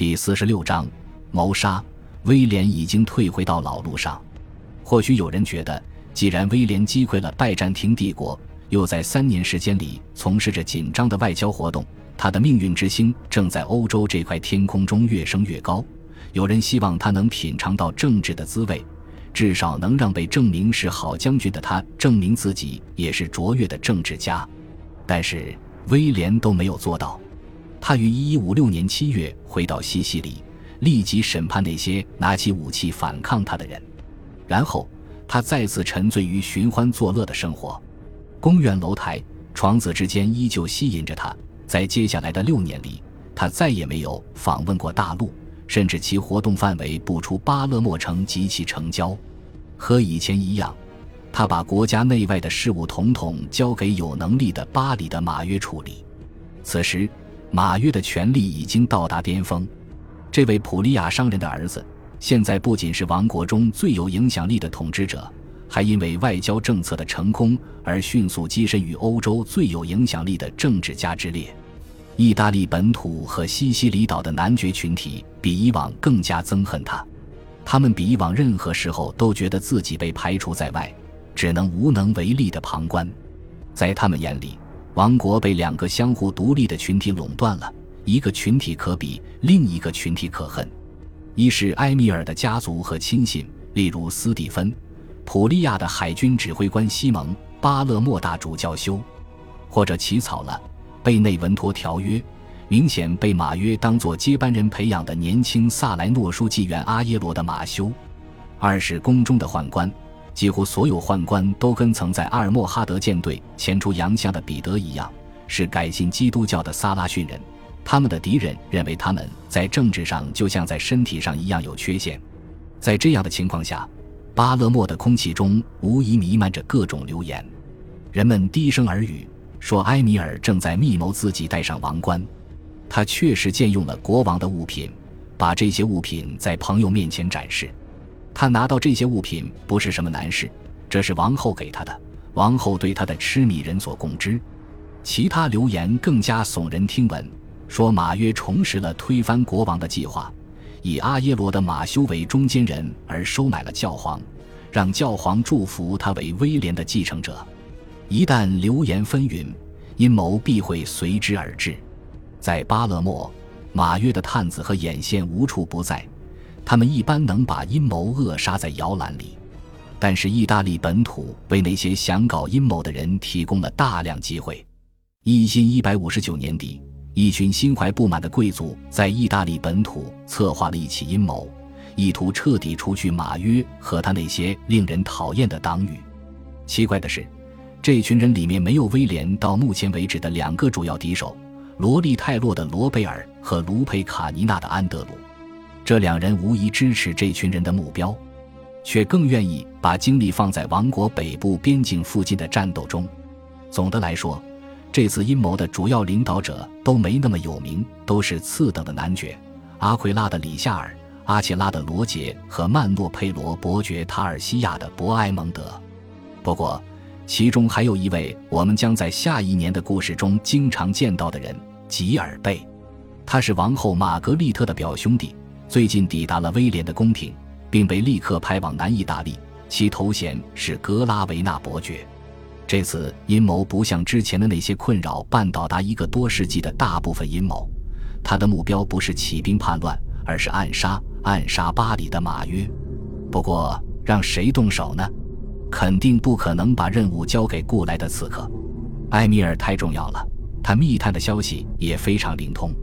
第四十六章谋杀。威廉已经退回到老路上。或许有人觉得，既然威廉击溃了拜占庭帝国，又在三年时间里从事着紧张的外交活动，他的命运之星正在欧洲这块天空中越升越高。有人希望他能品尝到政治的滋味，至少能让被证明是好将军的他证明自己也是卓越的政治家。但是威廉都没有做到。他于一一五六年七月回到西西里，立即审判那些拿起武器反抗他的人。然后他再次沉醉于寻欢作乐的生活。公园楼台、床子之间依旧吸引着他。在接下来的六年里，他再也没有访问过大陆，甚至其活动范围不出巴勒莫城及其城郊。和以前一样，他把国家内外的事务统统交给有能力的巴黎的马约处理。此时。马约的权力已经到达巅峰，这位普利亚商人的儿子，现在不仅是王国中最有影响力的统治者，还因为外交政策的成功而迅速跻身于欧洲最有影响力的政治家之列。意大利本土和西西里岛的男爵群体比以往更加憎恨他，他们比以往任何时候都觉得自己被排除在外，只能无能为力的旁观。在他们眼里。王国被两个相互独立的群体垄断了，一个群体可比，另一个群体可恨。一是埃米尔的家族和亲信，例如斯蒂芬·普利亚的海军指挥官西蒙·巴勒莫大主教修，或者起草了《贝内文托条约》，明显被马约当作接班人培养的年轻萨莱诺书记员阿耶罗的马修；二是宫中的宦官。几乎所有宦官都跟曾在阿尔莫哈德舰队前出洋相的彼得一样，是改信基督教的萨拉逊人。他们的敌人认为他们在政治上就像在身体上一样有缺陷。在这样的情况下，巴勒莫的空气中无疑弥漫着各种流言。人们低声耳语说，埃米尔正在密谋自己戴上王冠。他确实借用了国王的物品，把这些物品在朋友面前展示。他拿到这些物品不是什么难事，这是王后给他的。王后对他的痴迷人所共知。其他流言更加耸人听闻，说马约重拾了推翻国王的计划，以阿耶罗的马修为中间人而收买了教皇，让教皇祝福他为威廉的继承者。一旦流言纷纭，阴谋必会随之而至。在巴勒莫，马约的探子和眼线无处不在。他们一般能把阴谋扼杀在摇篮里，但是意大利本土为那些想搞阴谋的人提供了大量机会。一新一百五十九年底，一群心怀不满的贵族在意大利本土策划了一起阴谋，意图彻底除去马约和他那些令人讨厌的党羽。奇怪的是，这群人里面没有威廉到目前为止的两个主要敌手——罗利泰洛的罗贝尔和卢佩卡尼纳的安德鲁。这两人无疑支持这群人的目标，却更愿意把精力放在王国北部边境附近的战斗中。总的来说，这次阴谋的主要领导者都没那么有名，都是次等的男爵：阿奎拉的里夏尔、阿切拉的罗杰和曼诺佩罗伯爵塔尔西亚的博埃蒙德。不过，其中还有一位我们将在下一年的故事中经常见到的人——吉尔贝，他是王后玛格丽特的表兄弟。最近抵达了威廉的宫廷，并被立刻派往南意大利，其头衔是格拉维纳伯爵。这次阴谋不像之前的那些困扰半岛达一个多世纪的大部分阴谋，他的目标不是起兵叛乱，而是暗杀暗杀巴黎的马约。不过，让谁动手呢？肯定不可能把任务交给雇来的刺客。埃米尔太重要了，他密探的消息也非常灵通。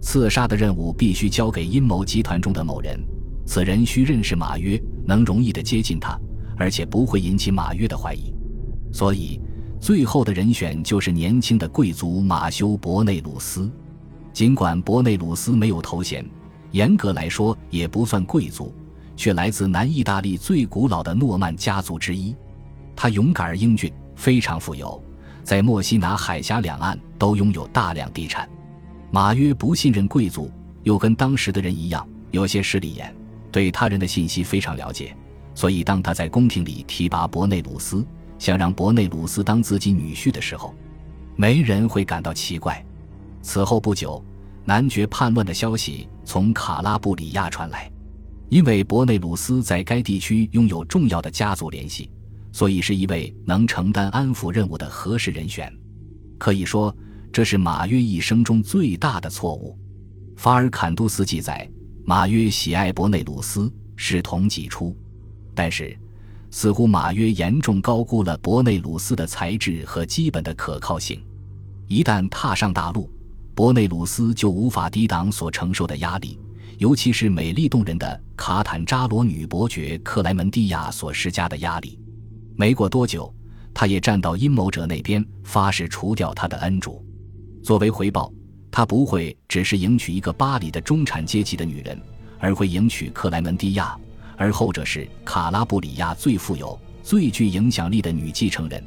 刺杀的任务必须交给阴谋集团中的某人，此人需认识马约，能容易的接近他，而且不会引起马约的怀疑。所以，最后的人选就是年轻的贵族马修·伯内鲁斯。尽管伯内鲁斯没有头衔，严格来说也不算贵族，却来自南意大利最古老的诺曼家族之一。他勇敢而英俊，非常富有，在墨西拿海峡两岸都拥有大量地产。马约不信任贵族，又跟当时的人一样有些势利眼，对他人的信息非常了解。所以，当他在宫廷里提拔伯内鲁斯，想让伯内鲁斯当自己女婿的时候，没人会感到奇怪。此后不久，男爵叛乱的消息从卡拉布里亚传来，因为伯内鲁斯在该地区拥有重要的家族联系，所以是一位能承担安抚任务的合适人选。可以说，这是马约一生中最大的错误。法尔坎杜斯记载，马约喜爱伯内鲁斯，视同己出，但是。似乎马约严重高估了伯内鲁斯的才智和基本的可靠性。一旦踏上大陆，伯内鲁斯就无法抵挡所承受的压力，尤其是美丽动人的卡坦扎罗女伯爵克莱门蒂亚所施加的压力。没过多久，他也站到阴谋者那边，发誓除掉他的恩主。作为回报，他不会只是迎娶一个巴黎的中产阶级的女人，而会迎娶克莱门蒂亚。而后者是卡拉布里亚最富有、最具影响力的女继承人。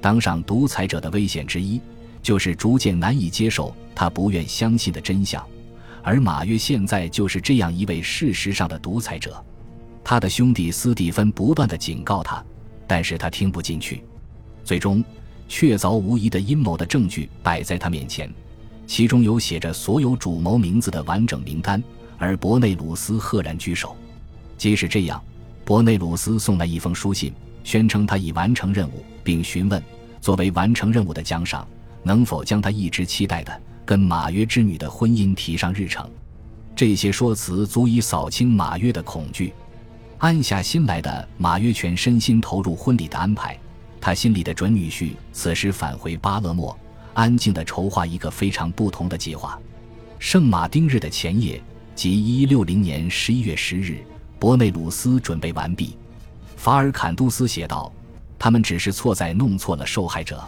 当上独裁者的危险之一，就是逐渐难以接受他不愿相信的真相。而马约现在就是这样一位事实上的独裁者。他的兄弟斯蒂芬不断的警告他，但是他听不进去。最终，确凿无疑的阴谋的证据摆在他面前，其中有写着所有主谋名字的完整名单，而伯内鲁斯赫然居首。即使这样，伯内鲁斯送来一封书信，宣称他已完成任务，并询问作为完成任务的奖赏，能否将他一直期待的跟马约之女的婚姻提上日程。这些说辞足以扫清马约的恐惧。安下心来的马约全身心投入婚礼的安排。他心里的准女婿此时返回巴勒莫，安静地筹划一个非常不同的计划。圣马丁日的前夜，即一六零年十一月十日。伯内鲁斯准备完毕，法尔坎杜斯写道：“他们只是错在弄错了受害者，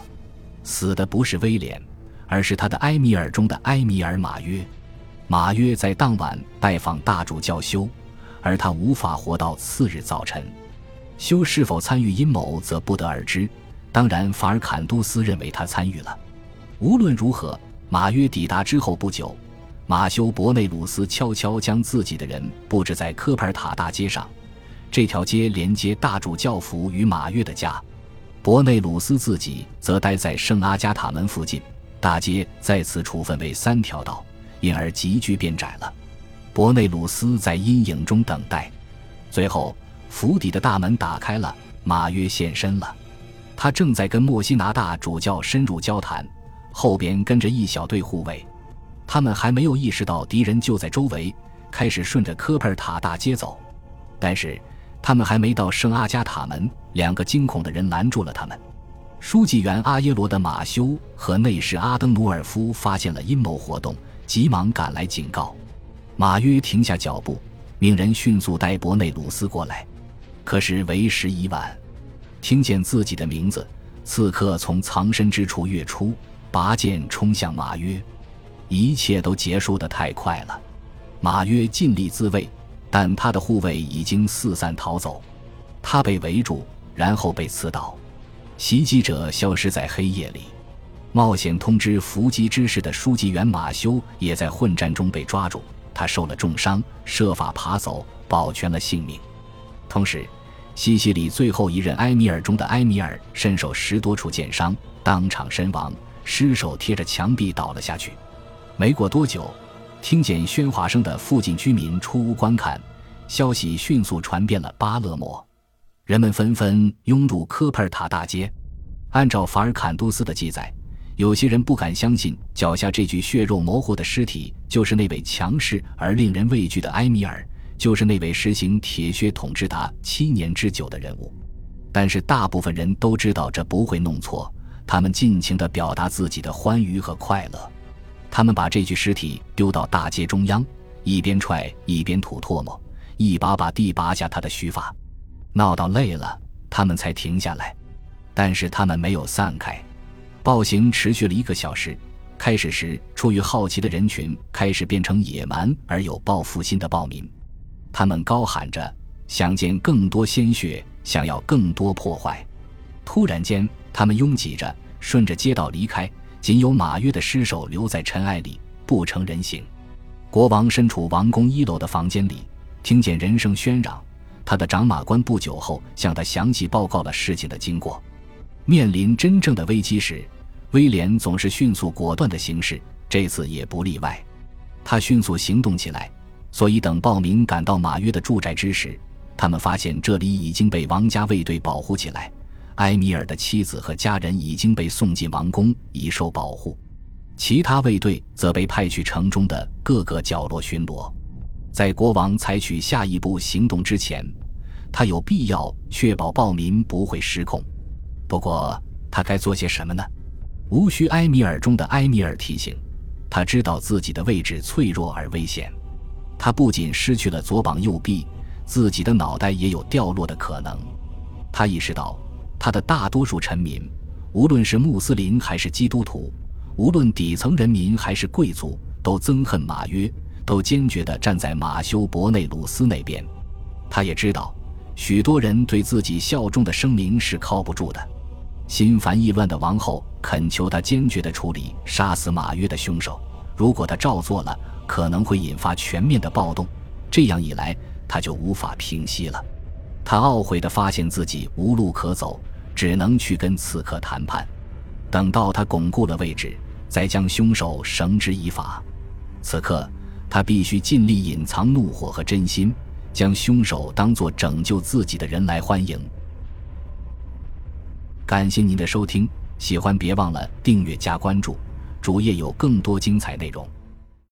死的不是威廉，而是他的埃米尔中的埃米尔马约。马约在当晚拜访大主教修，而他无法活到次日早晨。修是否参与阴谋，则不得而知。当然，法尔坎杜斯认为他参与了。无论如何，马约抵达之后不久。”马修·伯内鲁斯悄悄将自己的人布置在科佩尔塔大街上，这条街连接大主教府与马约的家。伯内鲁斯自己则待在圣阿加塔门附近。大街再次处分为三条道，因而急剧变窄了。伯内鲁斯在阴影中等待。最后，府邸的大门打开了，马约现身了。他正在跟莫西拿大主教深入交谈，后边跟着一小队护卫。他们还没有意识到敌人就在周围，开始顺着科佩尔塔大街走。但是他们还没到圣阿加塔门，两个惊恐的人拦住了他们。书记员阿耶罗的马修和内侍阿登努尔夫发现了阴谋活动，急忙赶来警告。马约停下脚步，命人迅速带伯内鲁斯过来。可是为时已晚，听见自己的名字，刺客从藏身之处跃出，拔剑冲向马约。一切都结束的太快了，马约尽力自卫，但他的护卫已经四散逃走，他被围住，然后被刺倒，袭击者消失在黑夜里。冒险通知伏击之事的书记员马修也在混战中被抓住，他受了重伤，设法爬走，保全了性命。同时，西西里最后一任埃米尔中的埃米尔身受十多处剑伤，当场身亡，尸首贴着墙壁倒了下去。没过多久，听见喧哗声的附近居民出屋观看，消息迅速传遍了巴勒莫，人们纷纷涌入科佩尔塔大街。按照法尔坎杜斯的记载，有些人不敢相信脚下这具血肉模糊的尸体就是那位强势而令人畏惧的埃米尔，就是那位实行铁血统治达七年之久的人物。但是大部分人都知道这不会弄错，他们尽情地表达自己的欢愉和快乐。他们把这具尸体丢到大街中央，一边踹一边吐唾沫，一把把地拔下他的须发，闹到累了，他们才停下来。但是他们没有散开，暴行持续了一个小时。开始时，出于好奇的人群开始变成野蛮而有报复心的暴民，他们高喊着想见更多鲜血，想要更多破坏。突然间，他们拥挤着顺着街道离开。仅有马约的尸首留在尘埃里，不成人形。国王身处王宫一楼的房间里，听见人声喧嚷。他的长马官不久后向他详细报告了事情的经过。面临真正的危机时，威廉总是迅速果断的行事，这次也不例外。他迅速行动起来，所以等暴民赶到马约的住宅之时，他们发现这里已经被王家卫队保护起来。埃米尔的妻子和家人已经被送进王宫，以受保护。其他卫队则被派去城中的各个角落巡逻。在国王采取下一步行动之前，他有必要确保暴民不会失控。不过，他该做些什么呢？无需埃米尔中的埃米尔提醒，他知道自己的位置脆弱而危险。他不仅失去了左膀右臂，自己的脑袋也有掉落的可能。他意识到。他的大多数臣民，无论是穆斯林还是基督徒，无论底层人民还是贵族，都憎恨马约，都坚决地站在马修·伯内鲁斯那边。他也知道，许多人对自己效忠的声明是靠不住的。心烦意乱的王后恳求他坚决地处理杀死马约的凶手。如果他照做了，可能会引发全面的暴动，这样一来，他就无法平息了。他懊悔地发现自己无路可走。只能去跟刺客谈判，等到他巩固了位置，再将凶手绳之以法。此刻，他必须尽力隐藏怒火和真心，将凶手当作拯救自己的人来欢迎。感谢您的收听，喜欢别忘了订阅加关注，主页有更多精彩内容。